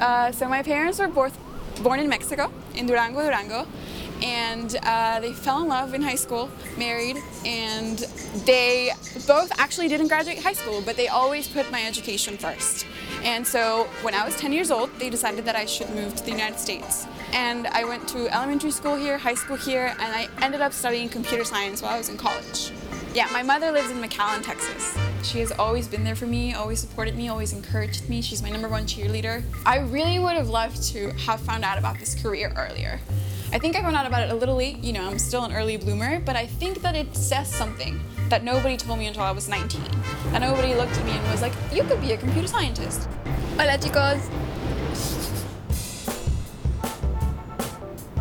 Uh, so my parents were both born in Mexico, in Durango, Durango, and uh, they fell in love in high school, married, and they both actually didn't graduate high school, but they always put my education first. And so when I was 10 years old, they decided that I should move to the United States. And I went to elementary school here, high school here, and I ended up studying computer science while I was in college. Yeah, my mother lives in McAllen, Texas. She has always been there for me, always supported me, always encouraged me. She's my number one cheerleader. I really would have loved to have found out about this career earlier. I think I found out about it a little late, you know, I'm still an early bloomer, but I think that it says something that nobody told me until I was 19. And nobody looked at me and was like, you could be a computer scientist. Hola chicos!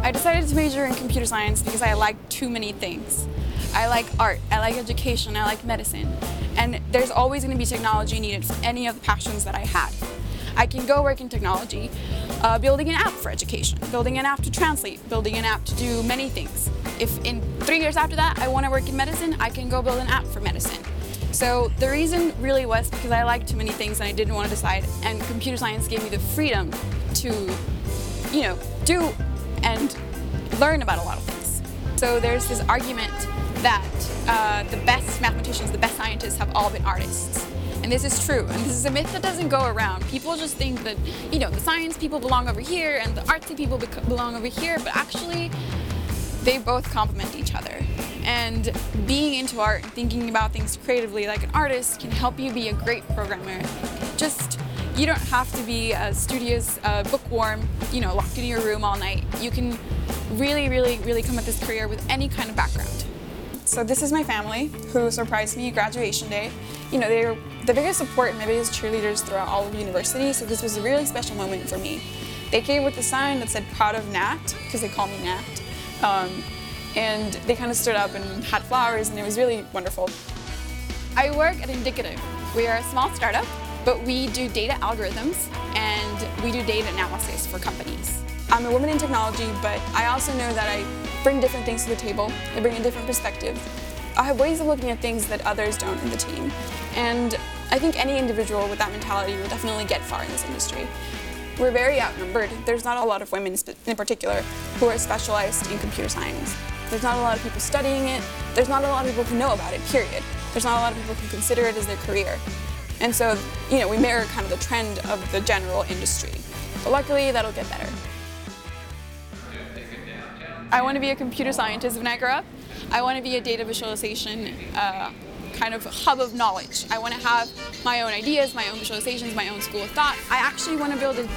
I decided to major in computer science because I like too many things. I like art, I like education, I like medicine, and there's always going to be technology needed for any of the passions that I had. I can go work in technology, uh, building an app for education, building an app to translate, building an app to do many things. If in three years after that I want to work in medicine, I can go build an app for medicine. So the reason really was because I liked too many things and I didn't want to decide, and computer science gave me the freedom to, you know, do and learn about a lot of things. So there's this argument that uh, the best mathematicians, the best scientists have all been artists. And this is true, and this is a myth that doesn't go around. People just think that, you know, the science people belong over here and the artsy people belong over here, but actually, they both complement each other. And being into art and thinking about things creatively like an artist can help you be a great programmer. Just, you don't have to be a studious, uh, bookworm, you know, locked in your room all night. You can really, really, really come at this career with any kind of background. So this is my family who surprised me graduation day. You know, they're the biggest support and my biggest cheerleaders throughout all of university, so this was a really special moment for me. They came with a sign that said proud of Nat, because they call me Nat. Um, and they kind of stood up and had flowers and it was really wonderful. I work at Indicative. We are a small startup, but we do data algorithms and we do data analysis for companies. I'm a woman in technology, but I also know that I bring different things to the table. I bring a different perspective. I have ways of looking at things that others don't in the team. And I think any individual with that mentality will definitely get far in this industry. We're very outnumbered. There's not a lot of women in particular who are specialized in computer science. There's not a lot of people studying it. There's not a lot of people who know about it, period. There's not a lot of people who consider it as their career. And so, you know, we mirror kind of the trend of the general industry. But luckily, that'll get better. I want to be a computer scientist when I grow up. I want to be a data visualization uh, kind of hub of knowledge. I want to have my own ideas, my own visualizations, my own school of thought. I actually want to build a,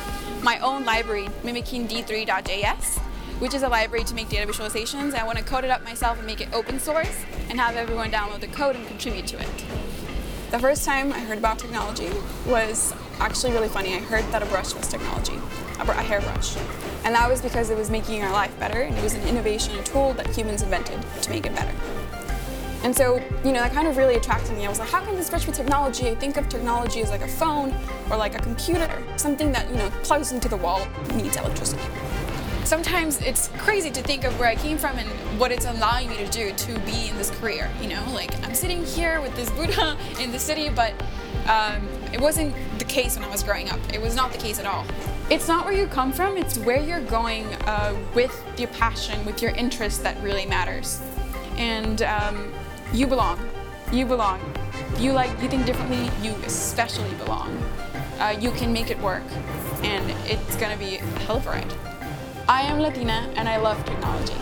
my own library mimicking D3.js, which is a library to make data visualizations. I want to code it up myself and make it open source and have everyone download the code and contribute to it. The first time I heard about technology was actually really funny. I heard that a brush was technology, a, a hairbrush. And that was because it was making our life better and it was an innovation, a tool that humans invented to make it better. And so, you know, that kind of really attracted me. I was like, how can this brush with technology? I think of technology as like a phone or like a computer, something that, you know, plugs into the wall, needs electricity. Sometimes it's crazy to think of where I came from and what it's allowing me to do to be in this career, you know? Like, I'm sitting here with this Buddha in the city, but um, it wasn't case when I was growing up. It was not the case at all. It's not where you come from, it's where you're going uh, with your passion, with your interest that really matters. And um, you belong. You belong. You like, you think differently, you especially belong. Uh, you can make it work, and it's gonna be a hell of a ride. I am Latina and I love technology.